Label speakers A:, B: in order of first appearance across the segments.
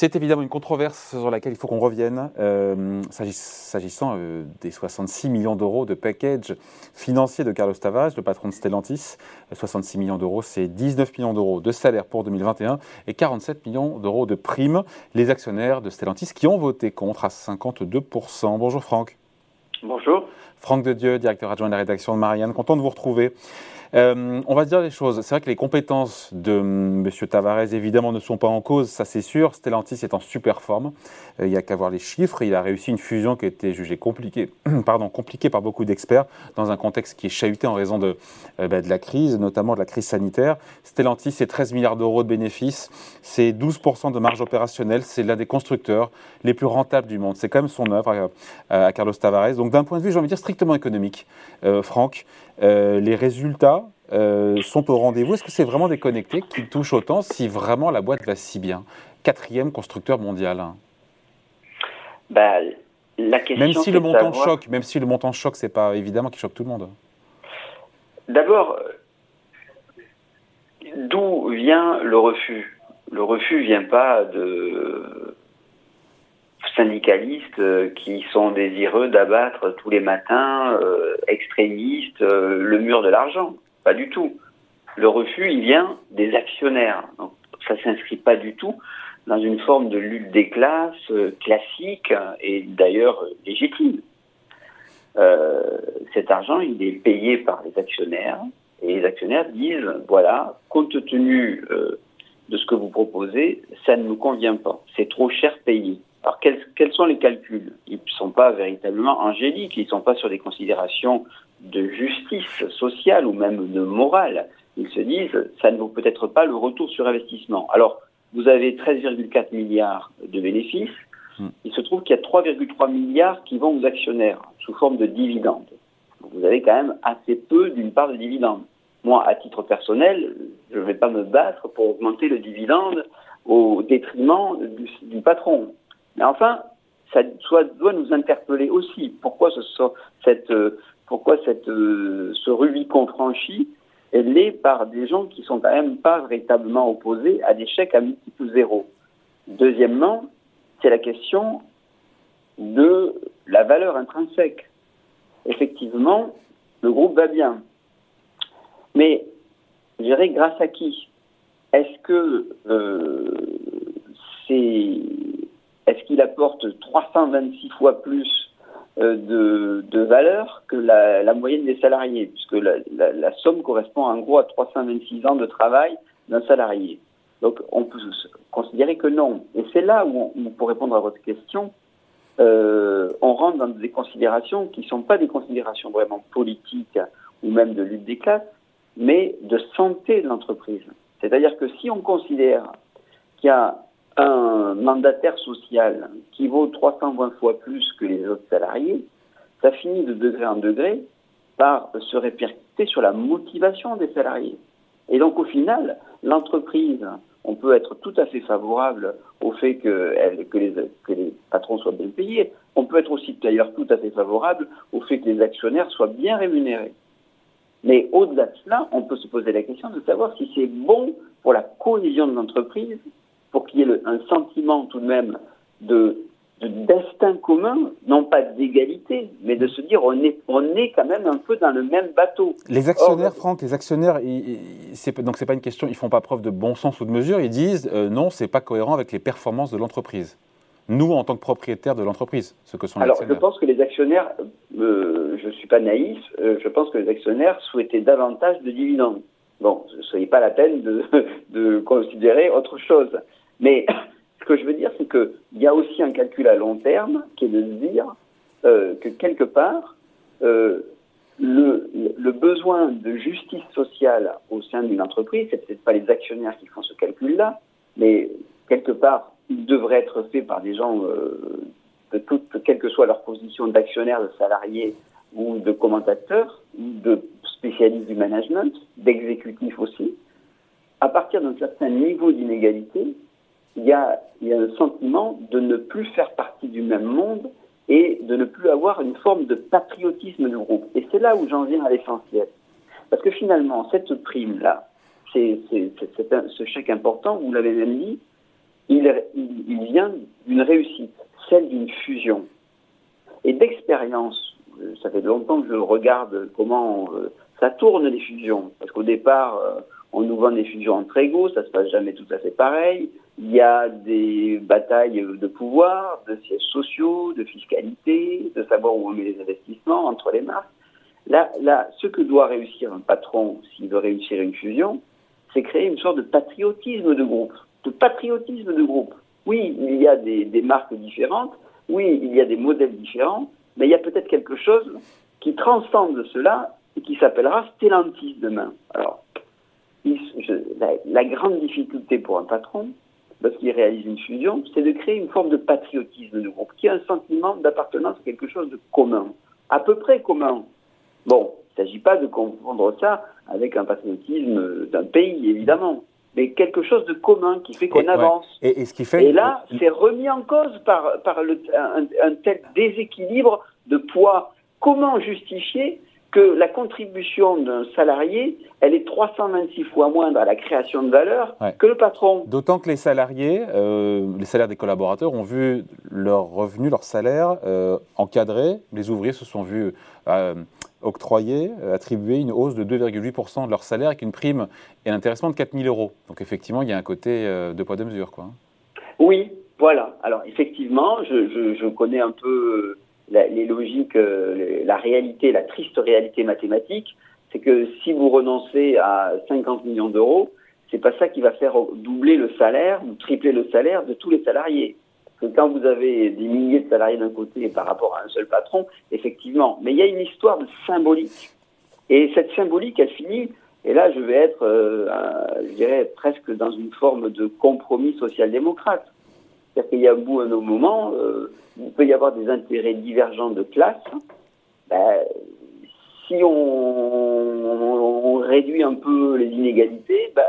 A: C'est évidemment une controverse sur laquelle il faut qu'on revienne, euh, s'agissant euh, des 66 millions d'euros de package financier de Carlos Tavares, le patron de Stellantis. 66 millions d'euros, c'est 19 millions d'euros de salaire pour 2021 et 47 millions d'euros de primes. Les actionnaires de Stellantis qui ont voté contre à 52%. Bonjour Franck.
B: Bonjour.
A: Franck de Dieu, directeur adjoint de la rédaction de Marianne, content de vous retrouver. Euh, on va dire les choses. C'est vrai que les compétences de M. Tavares, évidemment, ne sont pas en cause, ça c'est sûr. Stellantis est en super forme. Euh, il n'y a qu'à voir les chiffres. Il a réussi une fusion qui a été jugée compliquée, pardon, compliquée par beaucoup d'experts dans un contexte qui est chahuté en raison de, euh, bah, la crise, notamment de la crise sanitaire. Stellantis, c'est 13 milliards d'euros de bénéfices, c'est 12% de marge opérationnelle, c'est l'un des constructeurs les plus rentables du monde. C'est quand même son œuvre à, Carlos Tavares. Donc d'un point de vue, j'ai envie de dire, strictement économique, Franck, les résultats euh, sont au rendez-vous Est-ce que c'est vraiment déconnecté qui touche autant si vraiment la boîte va si bien? Quatrième constructeur mondial.
B: Bah, la question,
A: même si le montant choque, même si le montant choque, c'est pas évidemment qui choque tout le monde.
B: D'abord, d'où vient le refus? Le refus vient pas de syndicalistes qui sont désireux d'abattre tous les matins, euh, extrémistes, euh, le mur de l'argent. Pas du tout. Le refus, il vient des actionnaires. Donc, ça s'inscrit pas du tout dans une forme de lutte des classes euh, classique et d'ailleurs légitime. Euh, cet argent, il est payé par les actionnaires et les actionnaires disent voilà, compte tenu euh, de ce que vous proposez, ça ne nous convient pas, c'est trop cher payé. Alors quels, quels sont les calculs? Ils ne sont pas véritablement angéliques, ils ne sont pas sur des considérations de justice sociale ou même de morale. Ils se disent, ça ne vaut peut-être pas le retour sur investissement. Alors, vous avez 13,4 milliards de bénéfices. Hmm. Il se trouve qu'il y a 3,3 milliards qui vont aux actionnaires sous forme de dividendes. vous avez quand même assez peu d'une part de dividendes. Moi, à titre personnel, je ne vais pas me battre pour augmenter le dividende au détriment du, du patron. Mais enfin, ça doit nous interpeller aussi. Pourquoi ce, cette, euh, pourquoi euh, ce Rubicon franchi est l'est par des gens qui sont quand même pas véritablement opposés à des chèques à multiple zéro. Deuxièmement, c'est la question de la valeur intrinsèque. Effectivement, le groupe va bien. Mais, je dirais, grâce à qui? Est-ce que euh, c'est est-ce qu'il apporte 326 fois plus de, de, valeur que la, moyenne des salariés, puisque la, somme correspond en gros à 326 ans de travail d'un salarié. Donc on peut considérer que non. Et c'est là où, pour répondre à votre question, euh, on rentre dans des considérations qui ne sont pas des considérations vraiment politiques ou même de lutte des classes, mais de santé de l'entreprise. C'est-à-dire que si on considère qu'il y a un mandataire social qui vaut 320 fois plus que les autres salariés, ça finit de degré en degré par se répercuter sur la motivation des salariés. Et donc au final, l'entreprise, on peut être tout à fait favorable au fait que, les, que les patrons soient bien payés. On peut être aussi d'ailleurs tout à fait favorable au fait que les actionnaires soient bien rémunérés. Mais au-delà de cela, on peut se poser la question de savoir si c'est bon pour la cohésion de l'entreprise pour qu'il y ait un sentiment tout de même de, destin commun, non pas d'égalité, mais de se dire on est, on est quand même un peu dans le même bateau.
A: Les actionnaires, Franck, les actionnaires, c'est, donc c'est pas une question, ils font pas preuve de bon sens ou de mesure, ils disent euh, non, c'est pas cohérent avec les performances de l'entreprise. Nous, en tant que propriétaires de l'entreprise, ce que sont les
B: Alors, je pense que les actionnaires, euh, je ne suis pas naïf, euh, je pense que les actionnaires souhaitaient davantage de dividendes. Bon, ce n'est pas la peine de, de considérer autre chose. Mais ce que je veux dire, c'est qu'il y a aussi un calcul à long terme qui est de dire euh, que quelque part, euh, le, besoin de justice sociale au sein d'une entreprise, c'est peut-être pas les actionnaires qui font ce calcul-là, mais quelque part, il devrait être fait par des gens euh, de toute, quelle que soit leur position d'actionnaire, de salarié ou de commentateur, de spécialistes du management, d'exécutifs aussi. À partir d'un certain niveau d'inégalité, il y, a, un sentiment de ne plus faire partie du même monde et de ne plus avoir une forme de patriotisme du groupe. Et c'est là où j'en viens à l'essentiel. Parce que finalement, cette prime-là, ce chèque important, vous l'avez même dit, il, vient d'une réussite, celle d'une fusion. Et d'expérience, ça fait longtemps que je regarde comment ça tourne les fusions. Parce qu'au départ, on nous vend des fusions entre égaux, ça se passe jamais tout à fait pareil. Il y a des batailles de pouvoir, de sièges sociaux, de fiscalité, de savoir où on met les investissements entre les marques. Là, ce que doit réussir un patron s'il veut réussir une fusion, c'est créer une sorte de patriotisme de groupe. De patriotisme de groupe. Oui, il y a des, marques différentes, oui, il y a des modèles différents, mais il y a peut-être quelque chose qui transcende cela et qui s'appellera Stellantis demain. Alors, la, grande difficulté pour un patron, lorsqu'il réalise une fusion, c'est de créer une forme de patriotisme de groupe, qui a un sentiment d'appartenance à quelque chose de commun, à peu près commun. Bon, il ne s'agit pas de confondre ça avec un patriotisme d'un pays, évidemment, mais quelque chose de commun qui fait qu'on avance.
A: Et, ce qui fait...
B: et là, c'est remis en cause par, par le, un, un tel déséquilibre de poids. Comment justifier que la contribution d'un salarié, elle est 326 fois moindre à la création de valeur que le patron.
A: D'autant que les salariés, euh, les salaires des collaborateurs ont vu leurs revenus, leurs salaires euh, encadrés. Les ouvriers se sont vus euh, octroyer, attribuer une hausse de 2,8% de leur salaire avec une prime et un intéressement de 4 000 euros. Donc effectivement, il y a un côté de poids de mesure. Quoi.
B: Oui, voilà. Alors effectivement, je, je, je connais un peu la, les logiques, euh, la réalité, la triste réalité mathématique, c'est que si vous renoncez à 50 millions d'euros, c'est pas ça qui va faire doubler le salaire ou tripler le salaire de tous les salariés. Parce que quand vous avez des milliers de salariés d'un côté par rapport à un seul patron, effectivement. Mais il y a une histoire de symbolique. Et cette symbolique, elle finit, et là je vais être, euh, je dirais, presque dans une forme de compromis social-démocrate. C'est-à-dire qu'il y a un bout, un moment, euh, il peut y avoir des intérêts divergents de classe. Ben, si on, réduit un peu les inégalités, ben,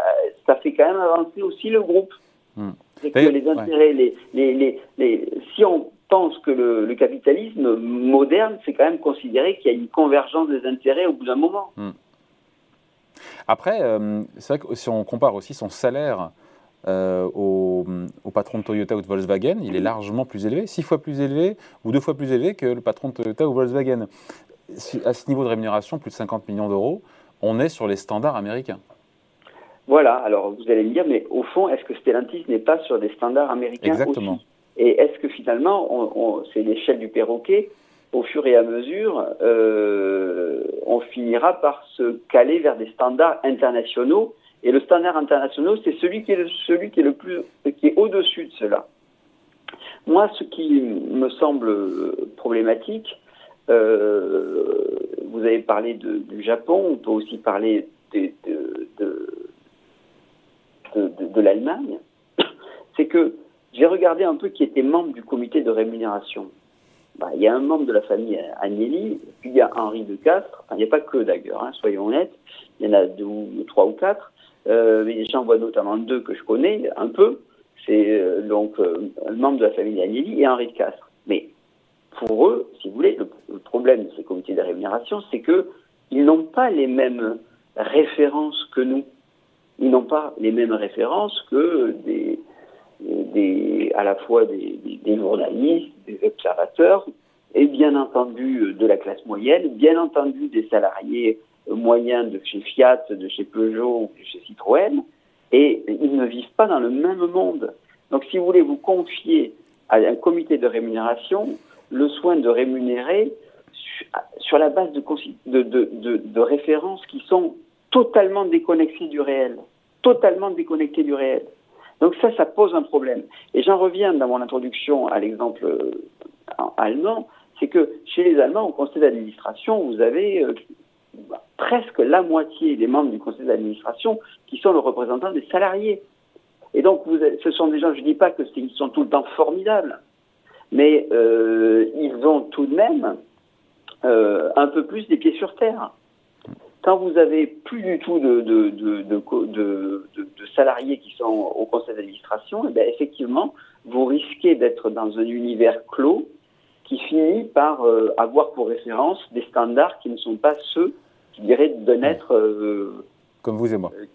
B: ça fait quand même avancer aussi le groupe. Hmm. que les intérêts, les, les, les, si on pense que le, capitalisme moderne, c'est quand même considérer qu'il y a une convergence des intérêts au bout d'un moment. Hmm.
A: Après, euh, c'est vrai que si on compare aussi son salaire euh, au, patron de Toyota ou de Volkswagen, il est largement plus élevé, six fois plus élevé ou deux fois plus élevé que le patron de Toyota ou Volkswagen. À ce niveau de rémunération, plus de 50 millions d'euros, on est sur les standards américains.
B: Voilà, alors vous allez me dire, mais au fond, est-ce que Stellantis n'est pas sur des standards américains
A: Exactement.
B: Et est-ce que finalement, c'est l'échelle du perroquet? Au fur et à mesure, euh, on finira par se caler vers des standards internationaux et le standard international, c'est celui qui est le, celui qui est le plus, qui est au-dessus de cela. Moi, ce qui me semble problématique, euh, vous avez parlé de, du Japon, on peut aussi parler de, de, de l'Allemagne, c'est que j'ai regardé un peu qui était membre du comité de rémunération. Bah, il y a un membre de la famille Agnelli, puis il y a Henri de Castres, enfin, il n'y a pas que d'ailleurs, hein, soyons honnêtes, il y en a deux trois ou quatre, euh, J'en vois notamment deux que je connais un peu. C'est euh, donc euh, un membre de la famille Agnelli et Henri de Castres. Mais pour eux, si vous voulez, le, problème de ces comités de rémunération, c'est que ils n'ont pas les mêmes références que nous. Ils n'ont pas les mêmes références que des, à la fois des, journalistes, des observateurs, et bien entendu de la classe moyenne, bien entendu des salariés moyens de chez Fiat, de chez Peugeot ou de chez Citroën, et ils ne vivent pas dans le même monde. Donc si vous voulez vous confier à un comité de rémunération le soin de rémunérer sur la base de, de, références qui sont totalement déconnectées du réel, totalement déconnectées du réel. Donc ça, ça pose un problème. Et j'en reviens dans mon introduction à l'exemple euh, allemand, c'est que chez les Allemands, au conseil d'administration, vous avez euh, presque la moitié des membres du conseil d'administration qui sont le représentant des salariés. Et donc, ce sont des gens, je ne dis pas qu'ils sont tout le temps formidables, mais euh, ils ont tout de même euh, un peu plus des pieds sur terre. Quand vous avez plus du tout de, de, salariés qui sont au conseil d'administration, eh effectivement, vous risquez d'être dans un univers clos qui finit par euh, avoir pour référence des standards qui ne sont pas ceux je dirais, de naître.
A: Comme vous et moi. Euh,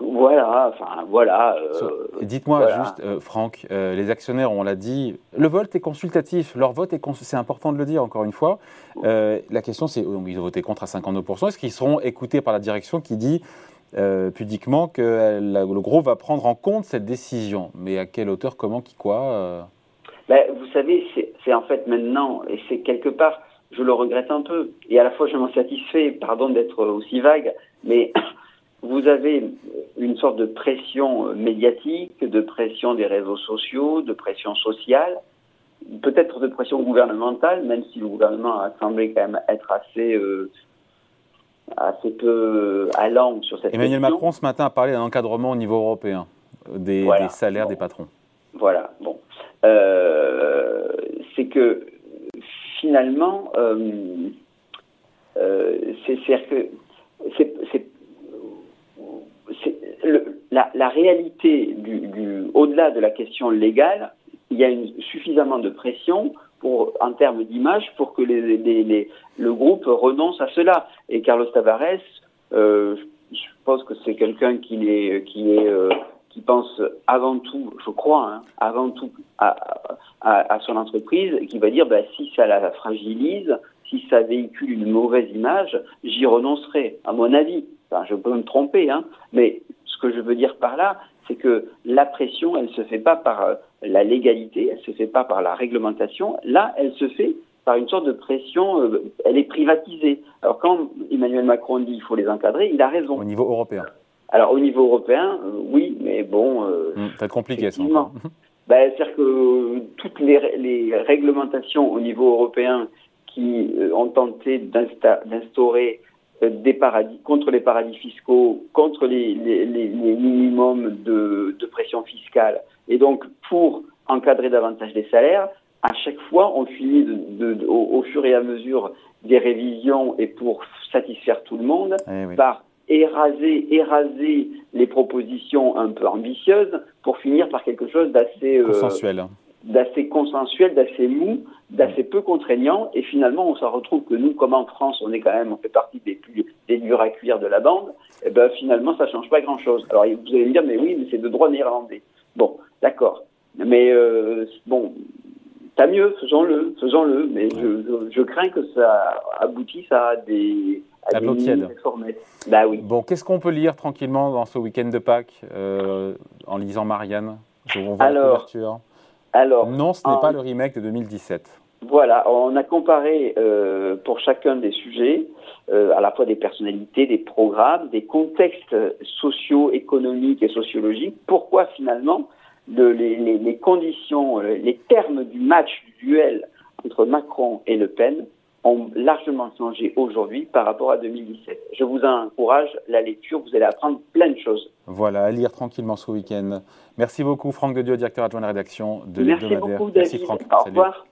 B: Voilà, enfin voilà.
A: Euh, dites-moi juste, euh, Franck, euh, les actionnaires, on l'a dit, le vote est consultatif, leur vote est c'est important de le dire encore une fois. la question c'est, ils ont voté contre à 52%, est-ce qu'ils seront écoutés par la direction qui dit pudiquement que le groupe va prendre en compte cette décision? Mais à quelle hauteur, comment, qui, quoi
B: ben, Vous savez, c'est en fait maintenant, et c'est quelque part, je le regrette un peu, et à la fois je m'en satisfais, pardon d'être aussi vague, mais vous avez une sorte de pression euh, médiatique, de pression des réseaux sociaux, de pression sociale, peut-être de pression gouvernementale, même si le gouvernement a semblé quand même être assez, euh, assez peu allant sur cette
A: Emmanuel Macron ce matin a parlé d'un encadrement au niveau européen euh, des, salaires des patrons.
B: Voilà, bon. C'est que finalement, c'est que c'est la, réalité du, au-delà de la question légale, il y a suffisamment de pression en termes d'image pour que le groupe renonce à cela. Et Carlos Tavares, euh, je pense que c'est quelqu'un qui est, euh, qui pense avant tout, je crois, hein, avant tout à, son entreprise, et qui va dire bah, si ça la fragilise, si ça véhicule une mauvaise image, j'y renoncerai, à mon avis. Je peux me tromper, hein, mais ce que je veux dire par là, c'est que la pression, elle ne se fait pas par euh, la légalité, elle ne se fait pas par la réglementation. Là, elle se fait par une sorte de pression, euh, elle est privatisée. Alors quand Emmanuel Macron dit qu'il faut les encadrer, il a raison.
A: Au niveau européen.
B: Alors au niveau européen, euh, oui, mais bon.
A: Ça va être compliqué ça.
B: Ben, C'est-à-dire que toutes les, les, réglementations au niveau européen qui ont tenté d'instaurer euh, des paradis, contre les paradis fiscaux, contre les, les, les, minimums de, de, pression fiscale, et donc pour encadrer davantage les salaires, à chaque fois, on finit de, de, au, fur et à mesure des révisions et pour satisfaire tout le monde, eh par éraser, éraser les propositions un peu ambitieuses pour finir par quelque chose d'assez
A: euh, consensuel.
B: d'assez consensuel, d'assez mou, d'assez peu contraignant, et finalement on s'en retrouve que nous, comme en France, on est quand même, on fait partie des plus des durs à cuire de la bande, et eh ben finalement ça change pas grand chose. Alors vous allez me dire, mais oui, mais c'est de droit néerlandais. Bon, d'accord, mais euh, bon, tant mieux, faisons-le, faisons-le, mais je, je, crains que ça aboutisse à des
A: à des tiède.
B: Bah oui.
A: Bon, qu'est-ce qu'on peut lire tranquillement dans ce week-end de Pâques euh, en lisant Marianne?
B: On voit Alors, la couverture. Alors,
A: non, ce n'est pas le remake de 2017.
B: Voilà, on a comparé euh, pour chacun des sujets, euh, à la fois des personnalités, des programmes, des contextes socio, économiques et sociologiques. Pourquoi finalement les, les, conditions, les termes du match, du duel entre Macron et Le Pen ont largement changé aujourd'hui par rapport à 2017. Je vous encourage la lecture, vous allez apprendre plein de choses.
A: Voilà, à lire tranquillement ce week-end. Merci beaucoup Franck de Dieu, directeur adjoint de la rédaction de
B: l'Hebdomadaire. Merci beaucoup David. Merci Franck. Au revoir.